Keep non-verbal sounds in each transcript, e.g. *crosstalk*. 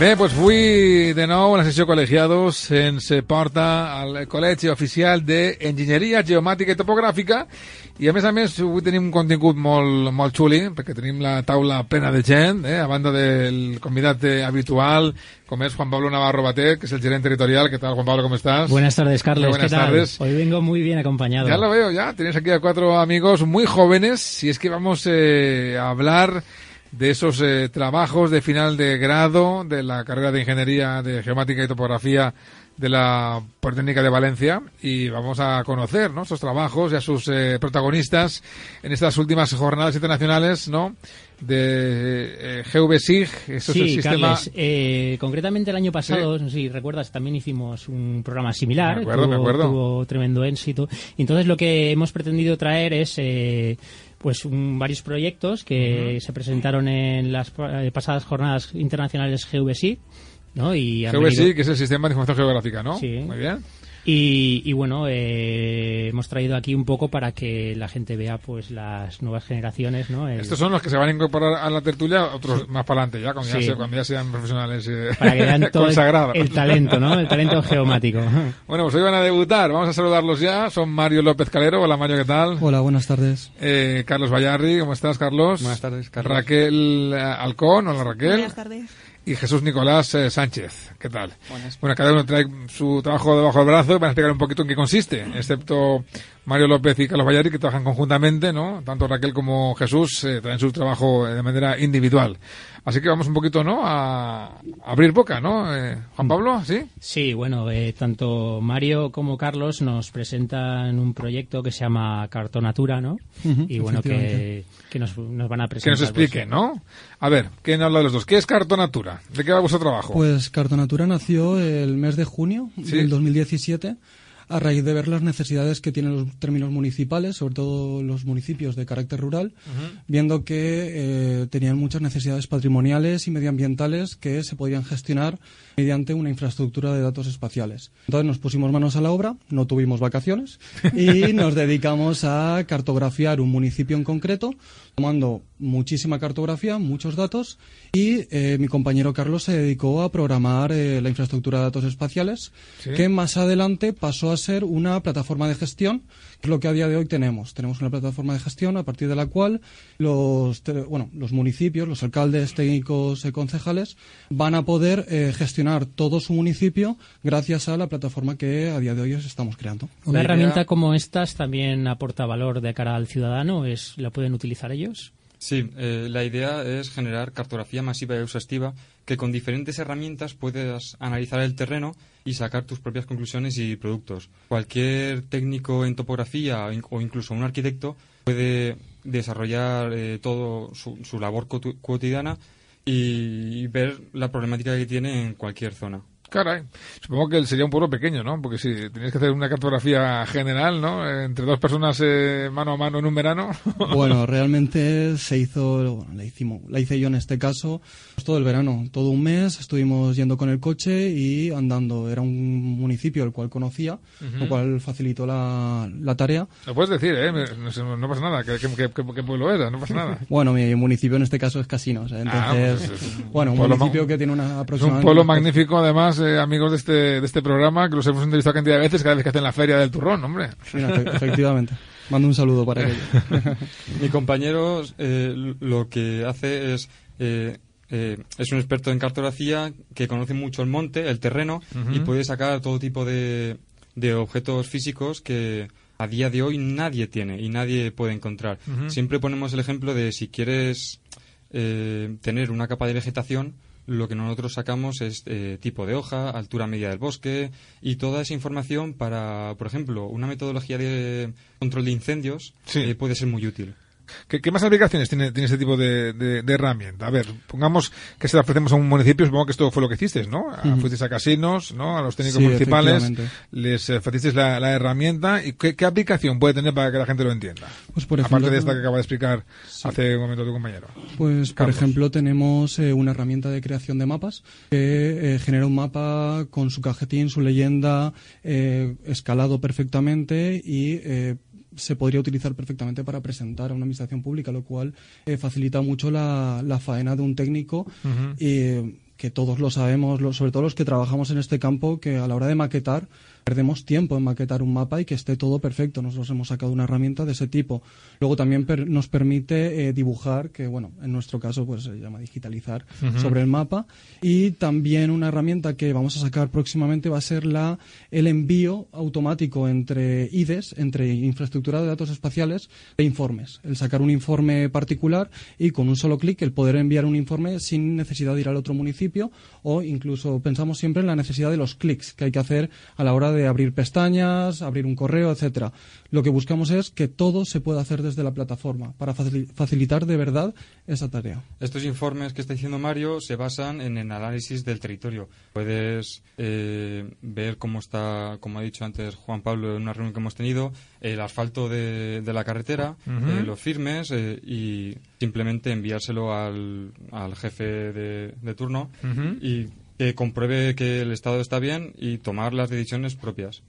Bé, doncs avui de nou una sessió col·legiados ens porta al Col·legi Oficial d'Enginyeria Geomàtica i Topogràfica i a més a més avui tenim un contingut molt, molt xuli perquè tenim la taula plena de gent eh? a banda del convidat habitual com es Juan Pablo Navarro Batet que es el gerente territorial. ¿Qué tal Juan Pablo? ¿Cómo estás? Buenas tardes Carlos. Buenas ¿Qué tal? tardes. Hoy vengo muy bien acompañado. Ya lo veo, ya. Tienes aquí a cuatro amigos muy jóvenes y es que vamos eh, a hablar de esos eh, trabajos de final de grado de la carrera de Ingeniería de Geomática y Topografía de la Politécnica de Valencia y vamos a conocer ¿no? esos trabajos y a sus eh, protagonistas en estas últimas jornadas internacionales ¿no? de eh, GVSIG. Eso sí, es el sistema... Carles, eh, concretamente el año pasado, no sé si recuerdas, también hicimos un programa similar. Me acuerdo, tuvo, me acuerdo. tuvo tremendo éxito. Entonces lo que hemos pretendido traer es... Pues un- varios proyectos que se presentaron en las eh, pasadas jornadas internacionales GVSIG, ¿no? Y venido- que es el Sistema de Información Geográfica, ¿no? Sí. Muy bien. Y, y bueno, eh, hemos traído aquí un poco para que la gente vea pues las nuevas generaciones, ¿no? El- Estos son los que se van a incorporar a la tertulia, otros más para adelante ya, cuando, ya, cuando sean profesionales eh, para que vean *laughs* todo consagrados. el talento, ¿no? El talento geomático. *laughs* Bueno, pues hoy van a debutar. Vamos a saludarlos ya. Son Mario López Calero. Hola, Mario, ¿qué tal? Hola, buenas tardes. Eh, Carlos Vallarri, ¿cómo estás, Carlos? Buenas tardes, Carlos. Raquel eh, Alcón, hola Raquel. Buenas tardes. Y Jesús Nicolás eh, Sánchez, ¿qué tal? Bueno, cada uno trae su trabajo debajo del brazo y van a explicar un poquito en qué consiste, excepto Mario López y Carlos Vallarri, que trabajan conjuntamente, ¿no? Tanto Raquel como Jesús eh, traen su trabajo eh, de manera individual. Así que vamos un poquito, ¿no? A abrir boca, ¿no? Eh, Juan Pablo, ¿sí? Sí, bueno, eh, tanto Mario como Carlos nos presentan un proyecto que se llama Cartonatura, ¿no? Y bueno, que, que nos, nos van a Que presentar. nos expliquen, ¿no? A ver, ¿quién habla de los dos? ¿Qué es Cartonatura? ¿De qué va vuestro trabajo? Pues Cartonatura nació el mes de junio Sí. del 2017 a raíz de ver las necesidades que tienen los términos municipales, sobre todo los municipios de carácter rural, viendo que eh, tenían muchas necesidades patrimoniales y medioambientales que se podían gestionar mediante una infraestructura de datos espaciales. Entonces nos pusimos manos a la obra, no tuvimos vacaciones y *laughs* nos dedicamos a cartografiar un municipio en concreto, tomando muchísima cartografía, muchos datos, y eh, mi compañero Carlos se dedicó a programar eh, la infraestructura de datos espaciales, Sí. que más adelante pasó a ser una plataforma de gestión, que es lo que a día de hoy tenemos. Tenemos una plataforma de gestión a partir de la cual los, bueno, los municipios, los alcaldes, técnicos y concejales van a poder eh, gestionar todo su municipio gracias a la plataforma que a día de hoy estamos creando. Una herramienta como estas también aporta valor de cara al ciudadano, es la pueden utilizar ellos. Sí, eh, la idea es generar cartografía masiva y exhaustiva que con diferentes herramientas puedas analizar el terreno y sacar tus propias conclusiones y productos. Cualquier técnico en topografía o in- o incluso un arquitecto puede desarrollar eh, todo su, su labor cotidiana y ver la problemática que tiene en cualquier zona. Caray, supongo que sería un pueblo pequeño, ¿no? Porque si tenías que hacer una cartografía general, ¿no? Entre dos personas eh, mano a mano en un verano. *laughs* Bueno, realmente se hizo, bueno, la, hicimos, la hice yo en este caso, pues todo el verano, todo un mes, estuvimos yendo con el coche y andando. Era un municipio el cual conocía, Ujú. lo cual facilitó la, la tarea. Lo puedes decir, ¿eh? No, no pasa nada. ¿Qué, qué, qué- qué- pueblo era? No pasa nada. *laughs* Bueno, mi municipio en este caso es Casinos, ¿eh? Ah, entonces, pues es un bueno, un pueblo municipio que tiene una Es un aproximadamente... pueblo magnífico, además, eh, amigos de este, de este programa, que los hemos entrevistado cantidad de veces cada vez que hacen la feria del turrón, hombre. Mira, efectivamente. Mando un saludo para ellos. *laughs* Mi compañero eh, lo que hace es eh, eh, es un experto en cartografía que conoce mucho el monte, el terreno y puede sacar todo tipo de, de objetos físicos que a día de hoy nadie tiene y nadie puede encontrar. Siempre ponemos el ejemplo de si quieres eh, tener una capa de vegetación, lo que nosotros sacamos es eh, tipo de hoja, altura media del bosque y toda esa información para, por ejemplo, una metodología de control de incendios eh, puede ser muy útil. ¿Qué, qué más aplicaciones tiene, tiene este tipo de, de- de herramienta? A ver, pongamos que se la ofrecemos a un municipio, supongo que esto fue lo que hicisteis, ¿no? A-. Fuisteis a casinos, ¿no? A los técnicos Sí, municipales, les ofrecisteis la, la herramienta. ¿Y qué, qué aplicación puede tener para que la gente lo entienda? Pues, por Aparte ejemplo, de esta que acaba de explicar hace un momento tu compañero. Pues, por ejemplo, tenemos eh, una herramienta de creación de mapas que eh, genera un mapa con su cajetín, su leyenda, eh, escalado perfectamente y eh, se podría utilizar perfectamente para presentar a una administración pública, lo cual eh, facilita mucho la, la faena de un técnico y que todos lo sabemos, lo- sobre todo los que trabajamos en este campo, que a la hora de maquetar perdemos tiempo en maquetar un mapa y que esté todo perfecto. Nosotros hemos sacado una herramienta de ese tipo. Luego también per- nos permite eh, dibujar, que bueno, en nuestro caso pues se llama digitalizar sobre el mapa. Y también una herramienta que vamos a sacar próximamente va a ser la el envío automático entre IDES, entre infraestructura de datos espaciales, de informes. El sacar un informe particular y con un solo clic el poder enviar un informe sin necesidad de ir al otro municipio o incluso pensamos siempre en la necesidad de los clics que hay que hacer a la hora de abrir pestañas, abrir un correo, etcétera. Lo que buscamos es que todo se pueda hacer desde la plataforma para facili- facilitar de verdad esa tarea. Estos informes que está diciendo Mario se basan en el análisis del territorio. Puedes eh, ver cómo está, como ha dicho antes Juan Pablo en una reunión que hemos tenido, el asfalto de, de la carretera, eh, los firmes eh, y simplemente enviárselo al, al jefe de, de turno y que compruebe que el estado está bien y tomar las decisiones propias.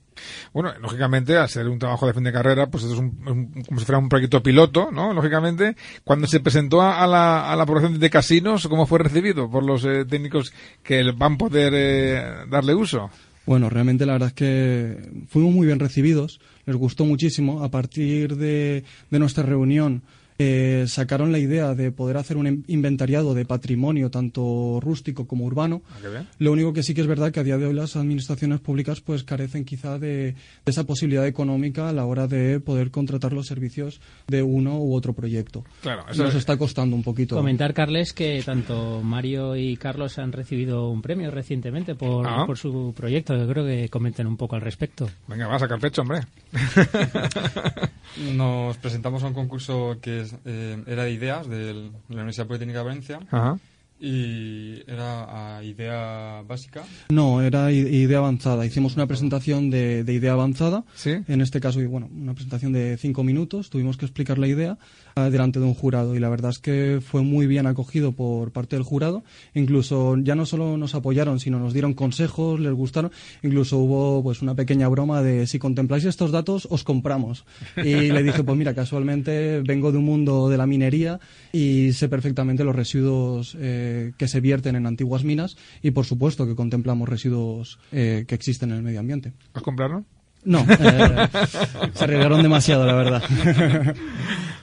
Bueno, lógicamente, al ser un trabajo de fin de carrera, pues esto es un- un- como si fuera un proyecto piloto, ¿no? Lógicamente, cuando se presentó a, a la, a la población de casinos, ¿cómo fue recibido por los eh, técnicos que van a poder eh, darle uso? Bueno, realmente la verdad es que fuimos muy bien recibidos, les gustó muchísimo. A partir de, de nuestra reunión eh, sacaron la idea de poder hacer un in- inventariado de patrimonio tanto rústico como urbano. Ah. Lo único que sí que es verdad que a día de hoy las administraciones públicas pues carecen quizá de, de esa posibilidad económica a la hora de poder contratar los servicios de uno u otro proyecto. Claro, eso Nos es- está costando un poquito. Comentar, Carles, que tanto Mario y Carlos han recibido un premio recientemente por, Ah. por su proyecto. Yo creo que comenten un poco al respecto. Venga, va a sacar pecho, hombre. *laughs* Nos presentamos a un concurso que es, eh, era de ideas de la Universidad Politécnica de Valencia Ajá. Y era a idea básica. No, era idea avanzada. Hicimos una presentación de, de idea avanzada. En este caso, y bueno, una presentación de cinco minutos. Tuvimos que explicar la idea delante de un jurado y la verdad es que fue muy bien acogido por parte del jurado. Incluso ya no solo nos apoyaron, sino nos dieron consejos, les gustaron. Incluso hubo pues una pequeña broma de si contempláis estos datos os compramos. *laughs* Y le dije, pues mira, casualmente vengo de un mundo de la minería y sé perfectamente los residuos eh, que se vierten en antiguas minas y por supuesto que contemplamos residuos eh, que existen en el medio ambiente. ¿Os compraron? No, eh, *laughs* se arriesgaron demasiado, la verdad. *laughs*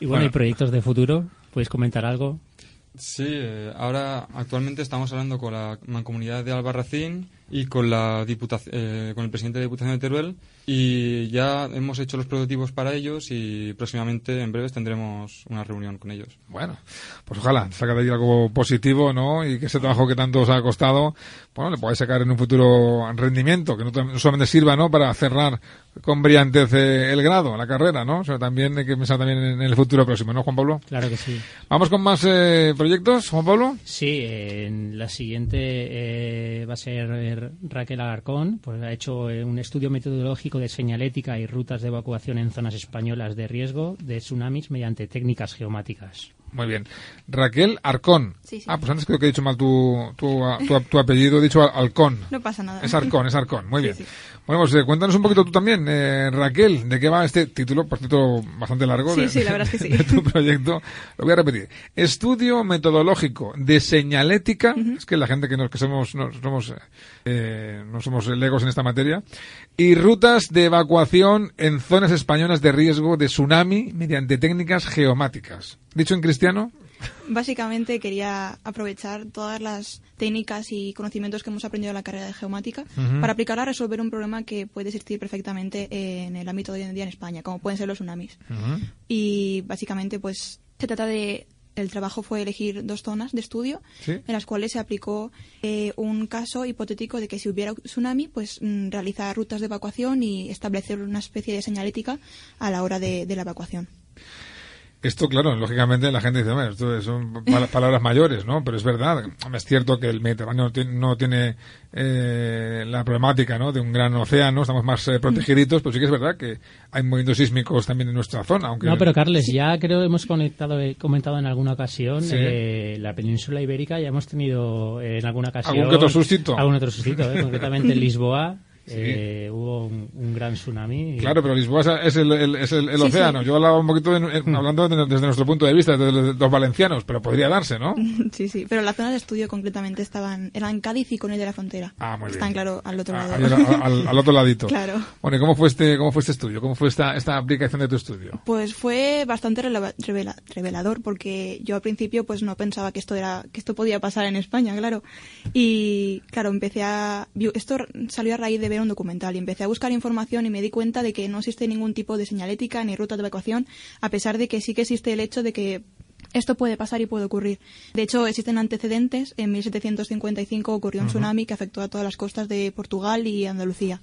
Y bueno, ¿y proyectos de futuro? ¿Podéis comentar algo? Sí, eh, ahora actualmente estamos hablando con la mancomunidad de Albarracín y con la diputac- eh, con el presidente de Diputación de Teruel y ya hemos hecho los prototipos para ellos y próximamente en breves tendremos una reunión con ellos. Bueno, pues ojalá saca de ahí algo positivo, ¿no? Y que ese trabajo que tanto os ha costado, bueno, le podáis sacar en un futuro rendimiento, que no, solamente sirva, ¿no? Para cerrar con brillantez eh, el grado, la carrera, ¿no? O sea, también hay que pensar también en el futuro próximo, ¿no, Juan Pablo? Claro que sí. Vamos con más eh, proyectos, Juan Pablo. Sí, eh, en la siguiente eh, va a ser Raquel Alarcón, pues ha hecho eh, un estudio metodológico de señalética y rutas de evacuación en zonas españolas de riesgo de tsunamis mediante técnicas geomáticas. Muy bien. Raquel Arcón. Sí, sí. Ah, pues antes creo que he dicho mal tu, tu, tu, tu apellido, he dicho Al- Alcón. No pasa nada. Es Arcón, es Arcón. Muy bien. sí. Bueno, pues eh, cuéntanos un poquito tú también, eh, Raquel, de qué va este título, por cierto, bastante largo. Sí, de, sí, la verdad es que sí. *laughs* de tu proyecto. Lo voy a repetir. Estudio metodológico de señalética. Es que la gente que, nos, que somos, no somos, eh, no somos legos en esta materia. Y rutas de evacuación en zonas españolas de riesgo de tsunami mediante técnicas geomáticas. Dicho en cristiano, Básicamente quería aprovechar todas las técnicas y conocimientos que hemos aprendido en la carrera de geomática para aplicarla a resolver un problema que puede existir perfectamente en el ámbito de hoy en día en España, como pueden ser los tsunamis. Y básicamente, pues, se trata de. El trabajo fue elegir dos zonas de estudio Sí. en las cuales se aplicó eh, un caso hipotético de que si hubiera tsunami, pues mm, realizar rutas de evacuación y establecer una especie de señalética a la hora de, de la evacuación. Esto, claro, lógicamente la gente dice, bueno, esto son pal- palabras mayores, ¿no? Pero es verdad, es cierto que el Mediterráneo no tiene, no tiene, eh, la problemática, ¿no? De un gran océano, estamos más eh, protegiditos, pero sí que es verdad que hay movimientos sísmicos también en nuestra zona, aunque... No, pero Carles, ya creo hemos conectado, eh, comentado en alguna ocasión Sí. eh, la península ibérica, ya hemos tenido eh, en alguna ocasión... ¿Algún que otro sustito? Algún otro sustito, eh, concretamente en *laughs* Lisboa. Sí. eh, hubo un, un gran tsunami. y- Claro, pero Lisboa es el, el- es el, el Sí, océano. sí. Yo hablaba un poquito de- eh, hablando de- desde nuestro punto de vista, desde los, los valencianos, pero podría darse, ¿no? *laughs* Sí, sí, pero las zonas de estudio concretamente estaban eran Cádiz y Conil de la Frontera. Ah, muy Están, bien. claro, al otro lado. Ahí al, al- al otro ladito. *laughs* Claro. Bueno, ¿y cómo fue este, cómo fue este estudio? ¿Cómo fue esta, esta aplicación de tu estudio? Pues fue bastante revela- revelador porque yo al principio pues no pensaba que esto era que esto podía pasar en España, claro. Y claro, empecé a esto salió a raíz de ver un documental y empecé a buscar información y me di cuenta de que no existe ningún tipo de señalética ni ruta de evacuación, a pesar de que sí que existe el hecho de que esto puede pasar y puede ocurrir. De hecho, existen antecedentes. En 1755 ocurrió un tsunami que afectó a todas las costas de Portugal y Andalucía.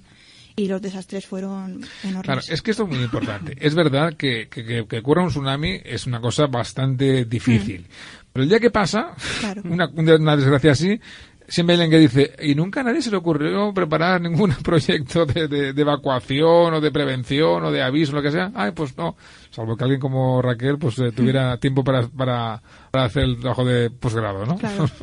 Y los desastres fueron enormes. Claro, es que esto es muy importante. Es verdad que, que, que- ocurra un tsunami es una cosa bastante difícil. Pero el día que pasa, Claro. *laughs* una- una desgracia así, siempre hay alguien que dice, y nunca a nadie se le ocurrió preparar ningún *laughs* proyecto de, de- de evacuación o de prevención o de aviso, lo que sea. Ay, pues no. Salvo que alguien como Raquel pues eh, tuviera *laughs* tiempo para, para, para hacer el trabajo de posgrado, ¿no? Claro. *laughs*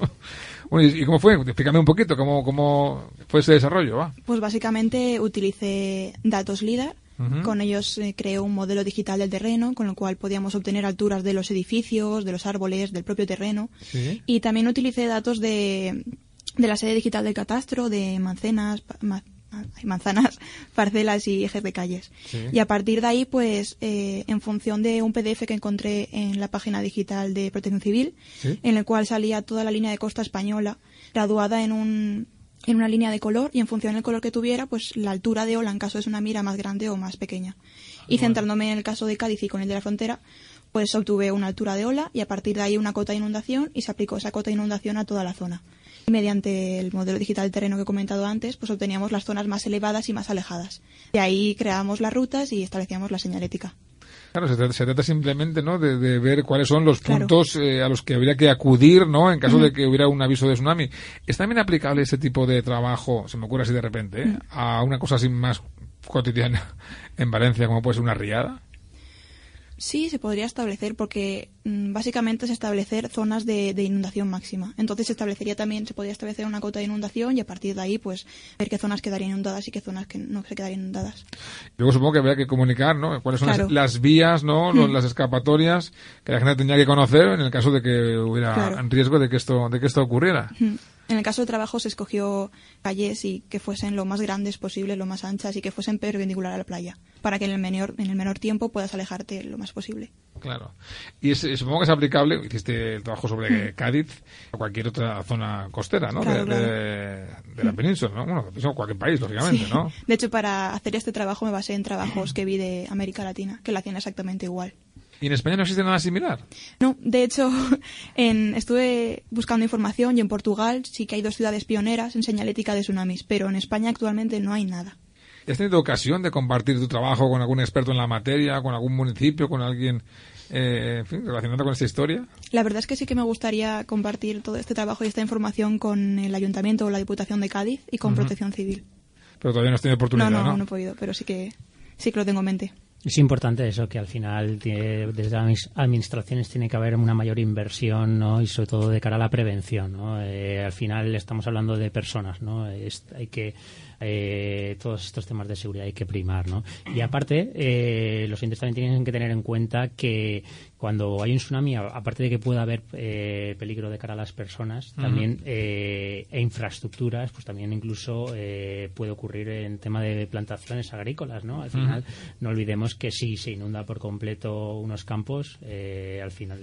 Bueno, ¿y y cómo fue? Explícame un poquito cómo, cómo fue ese desarrollo, va. Pues básicamente utilicé datos LIDAR. Con ellos eh, creé un modelo digital del terreno, con lo cual podíamos obtener alturas de los edificios, de los árboles, del propio terreno. Sí. Y también utilicé datos de, de la sede digital del catastro, de manzanas, pa- ma- ay, manzanas, *laughs* parcelas y ejes de calles. Sí. Y a partir de ahí, pues, eh, en función de un PDF que encontré en la página digital de Protección Civil, Sí. en el cual salía toda la línea de costa española, graduada en un en una línea de color y en función del color que tuviera, pues la altura de ola en caso de una mira más grande o más pequeña. Y centrándome en el caso de Cádiz y con el de la frontera, pues obtuve una altura de ola y a partir de ahí una cota de inundación y se aplicó esa cota de inundación a toda la zona. Y mediante el modelo digital del terreno que he comentado antes, pues obteníamos las zonas más elevadas y más alejadas. De ahí creábamos las rutas y establecíamos la señalética. Claro, se trata, se trata simplemente ¿no? de, de, ver cuáles son los puntos eh, a los que habría que acudir ¿no? en caso de que hubiera un aviso de tsunami. ¿Es también aplicable ese tipo de trabajo, se me ocurre así de repente, ¿eh? a una cosa así más cotidiana en Valencia como puede ser una riada? Sí, se podría establecer porque mm, básicamente es establecer zonas de, de, inundación máxima. Entonces se establecería también, se podría establecer una cota de inundación y a partir de ahí pues ver qué zonas quedarían inundadas y qué zonas que no se quedarían inundadas. Luego supongo que habría que comunicar, ¿no? Cuáles son claro. las, las, vías, ¿no? *laughs* Los, las escapatorias que la gente tendría que conocer en el caso de que hubiera claro. riesgo de que esto, de que esto ocurriera. En el caso de trabajo se escogió calles y que fuesen lo más grandes posible, lo más anchas y que fuesen perpendicular a la playa, para que en el menor, en el menor tiempo puedas alejarte lo más posible. Claro. Y es, supongo que es aplicable, hiciste el trabajo sobre mm. Cádiz o cualquier otra zona costera, ¿no? Claro, de, claro. de, de, la península, ¿no? Bueno, cualquier país, lógicamente, sí. ¿no? De hecho, para hacer este trabajo me basé en trabajos que vi de América Latina, que lo hacían exactamente igual. ¿Y en España no existe nada similar? No, de hecho, *laughs* en, estuve buscando información y en Portugal sí que hay dos ciudades pioneras en señalética de tsunamis, pero en España actualmente no hay nada. ¿Has tenido ocasión de compartir tu trabajo con algún experto en la materia, con algún municipio, con alguien eh, en fin, relacionado con esta historia? La verdad es que sí que me gustaría compartir todo este trabajo y esta información con el Ayuntamiento o la Diputación de Cádiz y con uh -huh. Protección Civil. Pero todavía no has tenido oportunidad, no, ¿no? No, no he podido, pero sí que, sí que lo tengo en mente. Es importante eso, que al final tiene, desde las administraciones tiene que haber una mayor inversión ¿no? y sobre todo de cara a la prevención. ¿no? Eh, al final estamos hablando de personas, ¿no? Es, hay que eh, todos estos temas de seguridad hay que primar, ¿no? Y aparte, eh, los entes también tienen que tener en cuenta que cuando hay un tsunami, aparte de que pueda haber eh, peligro de cara a las personas, uh -huh. también e infraestructuras, pues también incluso puede ocurrir en tema de plantaciones agrícolas, ¿no? Al final, uh -huh. no olvidemos que si se inunda por completo unos campos, al final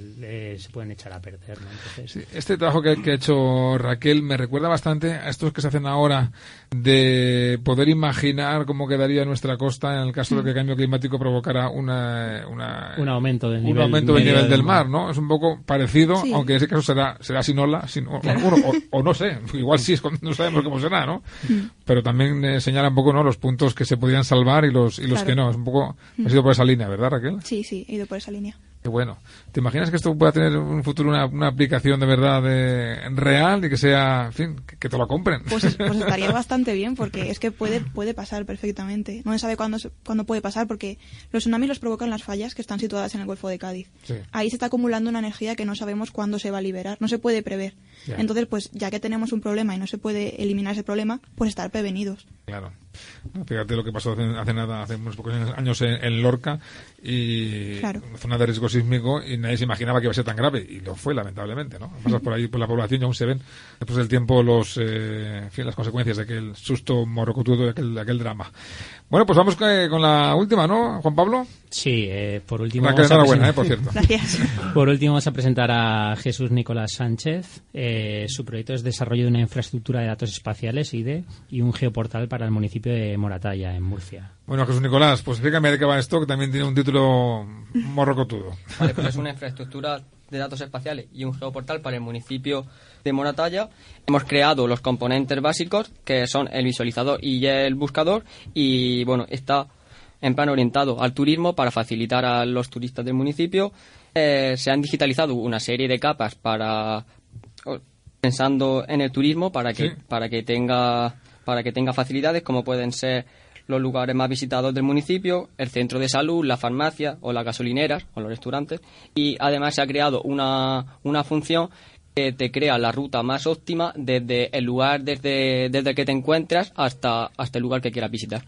se pueden echar a perder, ¿no? Entonces, sí, este trabajo que, que ha hecho Raquel me recuerda bastante a estos que se hacen ahora de poder imaginar cómo quedaría nuestra costa en el caso de que el cambio climático provocara una, una un aumento del nivel, aumento del nivel del mar, ¿no? Es un poco parecido, sí. aunque en ese caso será será sin ola, sin, claro. o, o, o, no sé, igual sí, no sabemos cómo será, ¿no? Mm. Pero también eh, señala un poco, ¿no? Los puntos que se podrían salvar y los y los claro. que no. Es un poco, mm. ha sido por esa línea, ¿verdad, Raquel? Sí, sí, he ido por esa línea. Qué bueno. ¿Te imaginas que esto pueda tener en un futuro una, una aplicación de verdad de, real y que sea, en fin, que, que te lo compren? Pues, pues, estaría *laughs* bastante bien porque es que puede, puede pasar perfectamente. No se sabe cuándo, cuándo puede pasar porque los tsunamis los provocan las fallas que están situadas en el Golfo de Cádiz. Sí. Ahí se está acumulando una energía que no sabemos cuándo se va a liberar. No se puede prever. Entonces, pues ya que tenemos un problema y no se puede eliminar ese problema, pues estar prevenidos. Claro. Fíjate lo que pasó hace, hace nada, hace unos pocos años en, en Lorca y claro. zona de riesgo sísmico y nadie se imaginaba que iba a ser tan grave y lo fue lamentablemente, ¿no? Pasas por ahí por la población y aún se ven después del tiempo los, eh, en fin, las consecuencias de aquel susto morocotudo de aquel, de aquel drama. Bueno, pues vamos con la última, ¿no, Juan Pablo? Sí, eh, por último. Una vamos a buena, eh, por cierto. Gracias. *laughs* Por último, vamos a presentar a Jesús Nicolás Sánchez. Eh, su proyecto es desarrollo de una infraestructura de datos espaciales, IDE, y un geoportal para el municipio de Moratalla, en Murcia. Bueno, Jesús Nicolás, pues explícame de qué va esto, que también tiene un título morrocotudo. Vale, pues es una infraestructura de datos espaciales y un geoportal para el municipio de Moratalla. Hemos creado los componentes básicos, que son el visualizador y el buscador, y bueno, está en plan orientado al turismo para facilitar a los turistas del municipio. Eh, se han digitalizado una serie de capas para pensando en el turismo para que Sí. para que tenga para que tenga facilidades como pueden ser los lugares más visitados del municipio, el centro de salud, la farmacia o las gasolineras o los restaurantes. Y además se ha creado una, una función que te crea la ruta más óptima desde el lugar desde, desde el que te encuentras hasta, hasta el lugar que quieras visitar.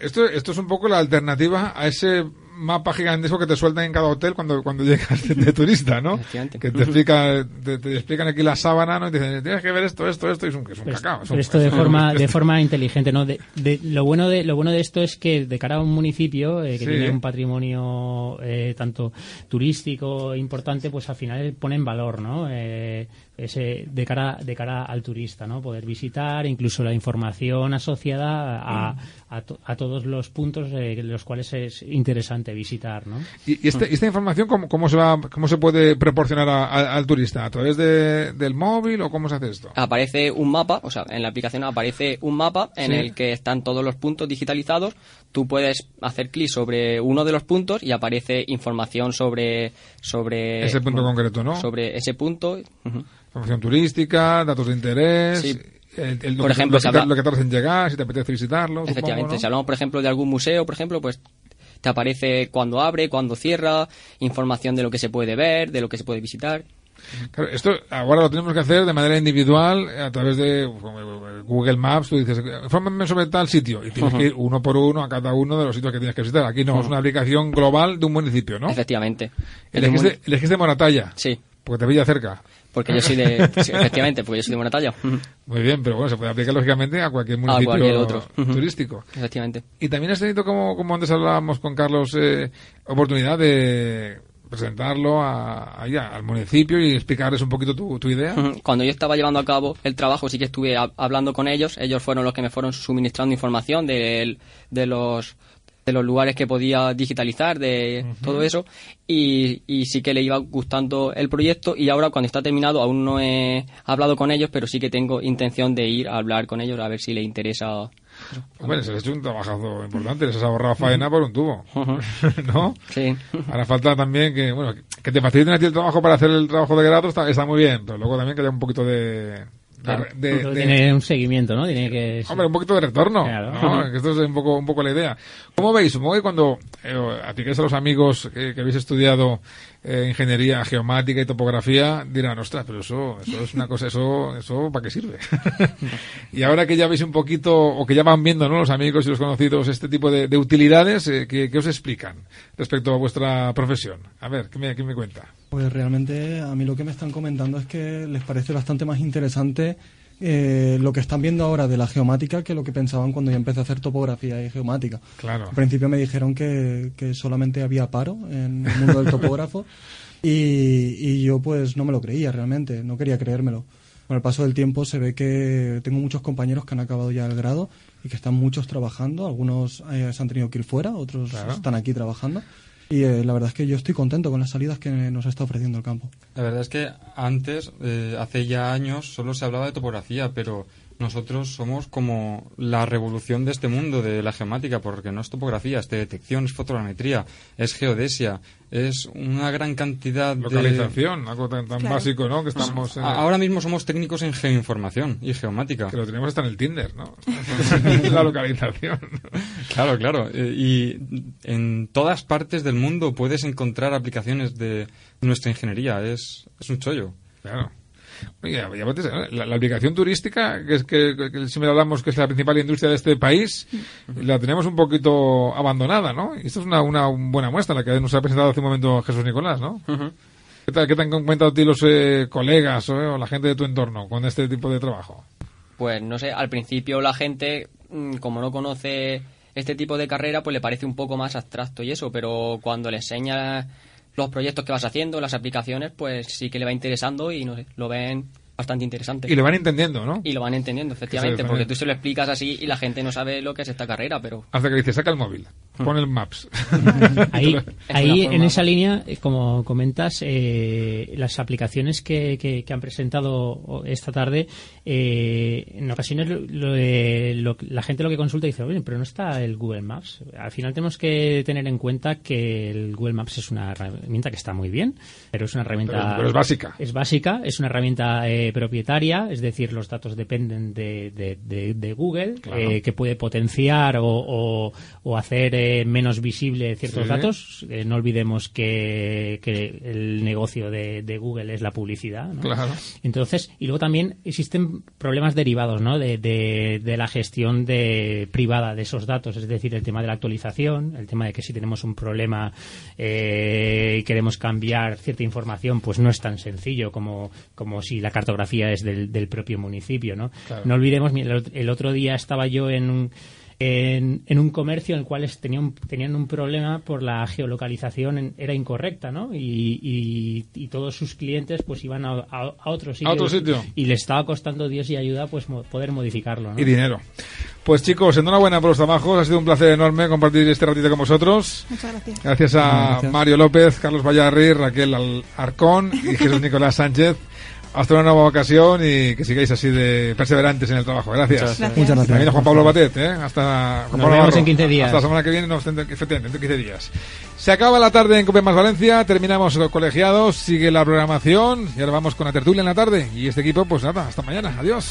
Esto, esto es un poco la alternativa a ese mapa gigantesco que te sueltan en cada hotel cuando, cuando llegas de, de turista, ¿no? Que te, explica, te, te explican aquí la sábana, ¿no? Y te dicen, tienes que ver esto, esto, esto, y es un, es un Pero, cacao. es un- esto de es un- forma de forma inteligente no de, de- lo bueno de lo bueno de esto es que de cara a un municipio eh, que Sí. tiene un patrimonio eh, tanto turístico importante pues al final pone en valor no Eh, ese de cara de cara al turista no poder visitar incluso la información asociada a, a, to- a todos los puntos eh, los cuales es interesante interesante visitar, ¿no? ¿Y, y este- esta información cómo, cómo se va, cómo se puede proporcionar a- a- al turista? ¿A través de- del móvil o cómo se hace esto? Aparece un mapa, o sea, en la aplicación aparece un mapa en Sí. el que están todos los puntos digitalizados. Tú puedes hacer clic sobre uno de los puntos y aparece información sobre sobre Ese punto concreto, ¿no? Sobre ese punto. Información turística, datos de interés. Sí. el- el- lo Por que- ejemplo, lo se que, habla- lo que tardas en llegar, si te apetece visitarlo. supongo, Efectivamente, ¿no? si hablamos, por ejemplo, de algún museo, por ejemplo, pues te aparece cuándo abre, cuándo cierra, información de lo que se puede ver, de lo que se puede visitar. Claro, esto ahora lo tenemos que hacer de manera individual a través de uh, Google Maps. Tú dices, infórmame sobre tal sitio y tienes que ir uno por uno a cada uno de los sitios que tienes que visitar. Aquí no, es Ujú. una aplicación global de un municipio, ¿no? Efectivamente. Elegiste, elegiste Moratalla. Sí. Porque te pilla cerca. Porque yo soy de... sí, *laughs* efectivamente, porque yo soy de Moratalla. Muy bien, pero bueno, se puede aplicar lógicamente a cualquier A municipio cualquier otro. Turístico. Efectivamente. Y también has tenido, como, como antes hablábamos con Carlos, eh, oportunidad de presentarlo a, allá, al municipio y explicarles un poquito tu, tu idea. Cuando yo estaba llevando a cabo el trabajo, sí que estuve hab- hablando con ellos. Ellos fueron los que me fueron suministrando información del- de los de los lugares que podía digitalizar, de todo eso, y, y sí que le iba gustando el proyecto y ahora cuando está terminado aún no he hablado con ellos, pero sí que tengo intención de ir a hablar con ellos a ver si les interesa. Bueno, se has hecho un trabajazo importante, les has ahorrado faena por un tubo, *laughs* ¿no? Sí. Ahora falta también que, bueno, que te faciliten a ti el trabajo para hacer el trabajo de grado está, está muy bien, pero luego también que haya un poquito de... de- Claro. de- Todo de- tiene un seguimiento, ¿no? Tiene que... Hombre, un poquito de retorno. Claro. ¿no? Que esto es un poco, un poco la idea. ¿Cómo veis? Supongo que cuando eh, aplicáis a los amigos que, que habéis estudiado eh, ingeniería geomática y topografía, dirán, ostras, pero eso, eso es una cosa, eso, eso ¿para qué sirve? *laughs* y ahora que ya veis un poquito, o que ya van viendo, ¿no? Los amigos y los conocidos este tipo de, de utilidades, eh, ¿qué, qué os explican respecto a vuestra profesión? A ver, ¿qué me, qué me cuenta? Pues realmente a mí lo que me están comentando es que les parece bastante más interesante eh, lo que están viendo ahora de la geomática que lo que pensaban cuando yo empecé a hacer topografía y geomática. Claro. Al principio me dijeron que, que solamente había paro en el mundo del topógrafo y, y yo pues no me lo creía realmente, no quería creérmelo. Con el paso del tiempo se ve que tengo muchos compañeros que han acabado ya el grado y que están muchos trabajando, algunos eh, se han tenido que ir fuera, otros Claro. están aquí trabajando. Y eh, la verdad es que yo estoy contento con las salidas que nos está ofreciendo el campo. La verdad es que antes, eh, hace ya años, solo se hablaba de topografía, pero nosotros somos como la revolución de este mundo de la geomática, porque no es topografía, es de detección, es fotogrametría, es geodesia, es una gran cantidad de... Localización, algo tan, tan básico, ¿no? Que estamos en el- A- Ahora mismo somos técnicos en geoinformación y geomática. Que lo tenemos hasta en el Tinder, ¿no? *laughs* la localización. Claro, claro. Eh, y en todas partes del mundo puedes encontrar aplicaciones de nuestra ingeniería. Es, es un chollo. Claro. ¿Eh? la, la aplicación turística, que es que, que siempre hablamos que es la principal industria de este país, la tenemos un poquito abandonada, ¿no? Y esto es una, una buena muestra, la que nos ha presentado hace un momento Jesús Nicolás, ¿no? ¿Qué, tal, ¿Qué te han comentado a ti los eh, colegas o, eh, o la gente de tu entorno con este tipo de trabajo? Pues no sé, al principio la gente, mm, como no conoce este tipo de carrera, pues le parece un poco más abstracto y eso, pero cuando le enseñas los proyectos que vas haciendo, las aplicaciones, pues sí que le va interesando y no sé, lo ven bastante interesante. Y lo van entendiendo, ¿no? Y lo van entendiendo, efectivamente, porque tú se lo explicas así y la gente no sabe lo que es esta carrera, pero... Hasta que dice, saca el móvil, pon el Maps. *laughs* Ahí, ahí en esa línea, eh, como comentas, eh, las aplicaciones que, que- que han presentado esta tarde, eh, en ocasiones lo- eh, lo- la gente lo que consulta dice, oye, pero no está el Google Maps. Al final tenemos que tener en cuenta que el Google Maps es una herramienta que está muy bien, pero es una herramienta... Pero- pero es básica. Es básica, es una herramienta eh, propietaria, es decir, los datos dependen de, de- de- de Google, Claro. eh, que puede potenciar o, o- o hacer eh, menos visible ciertos Sí. datos. Eh, no olvidemos que, que el negocio de, Google es la publicidad. ¿no? Claro. Entonces, y luego también existen problemas derivados ¿no? de, la gestión de, privada de esos datos, es decir, el tema de la actualización, el tema de que si tenemos un problema y queremos cambiar cierta información, pues no es tan sencillo como, como si la cartografía es del, del propio municipio. ¿no? Claro. no olvidemos, el ot- el otro día estaba yo en un, en, en un comercio en el cual tenían, tenían un problema por la geolocalización en- era incorrecta, ¿no? Y, y- y todos sus clientes pues iban a, a- a otro sitio. A otro sitio. Y le estaba costando Dios y ayuda pues mo- poder modificarlo, ¿no? Y dinero. Pues chicos, enhorabuena por los trabajos. Ha sido un placer enorme compartir este ratito con vosotros. Muchas gracias. Gracias a Gracias. Mario López, Carlos Vallarri, Raquel Arcón y Jesús Nicolás Sánchez. Hasta una nueva ocasión y que sigáis así de perseverantes en el trabajo. Gracias. Muchas gracias. Muchas gracias. También a Juan Pablo Batet, ¿eh? Hasta Juan Nos Pablo vemos en 15 días. Hasta la semana que viene, no, efectivamente, dentro de 15 días. Se acaba la tarde en Cope Más Valencia, terminamos los colegiados, sigue la programación y ahora vamos con la tertulia en la tarde. Y este equipo, pues nada, hasta mañana. Adiós.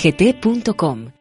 coigt.com.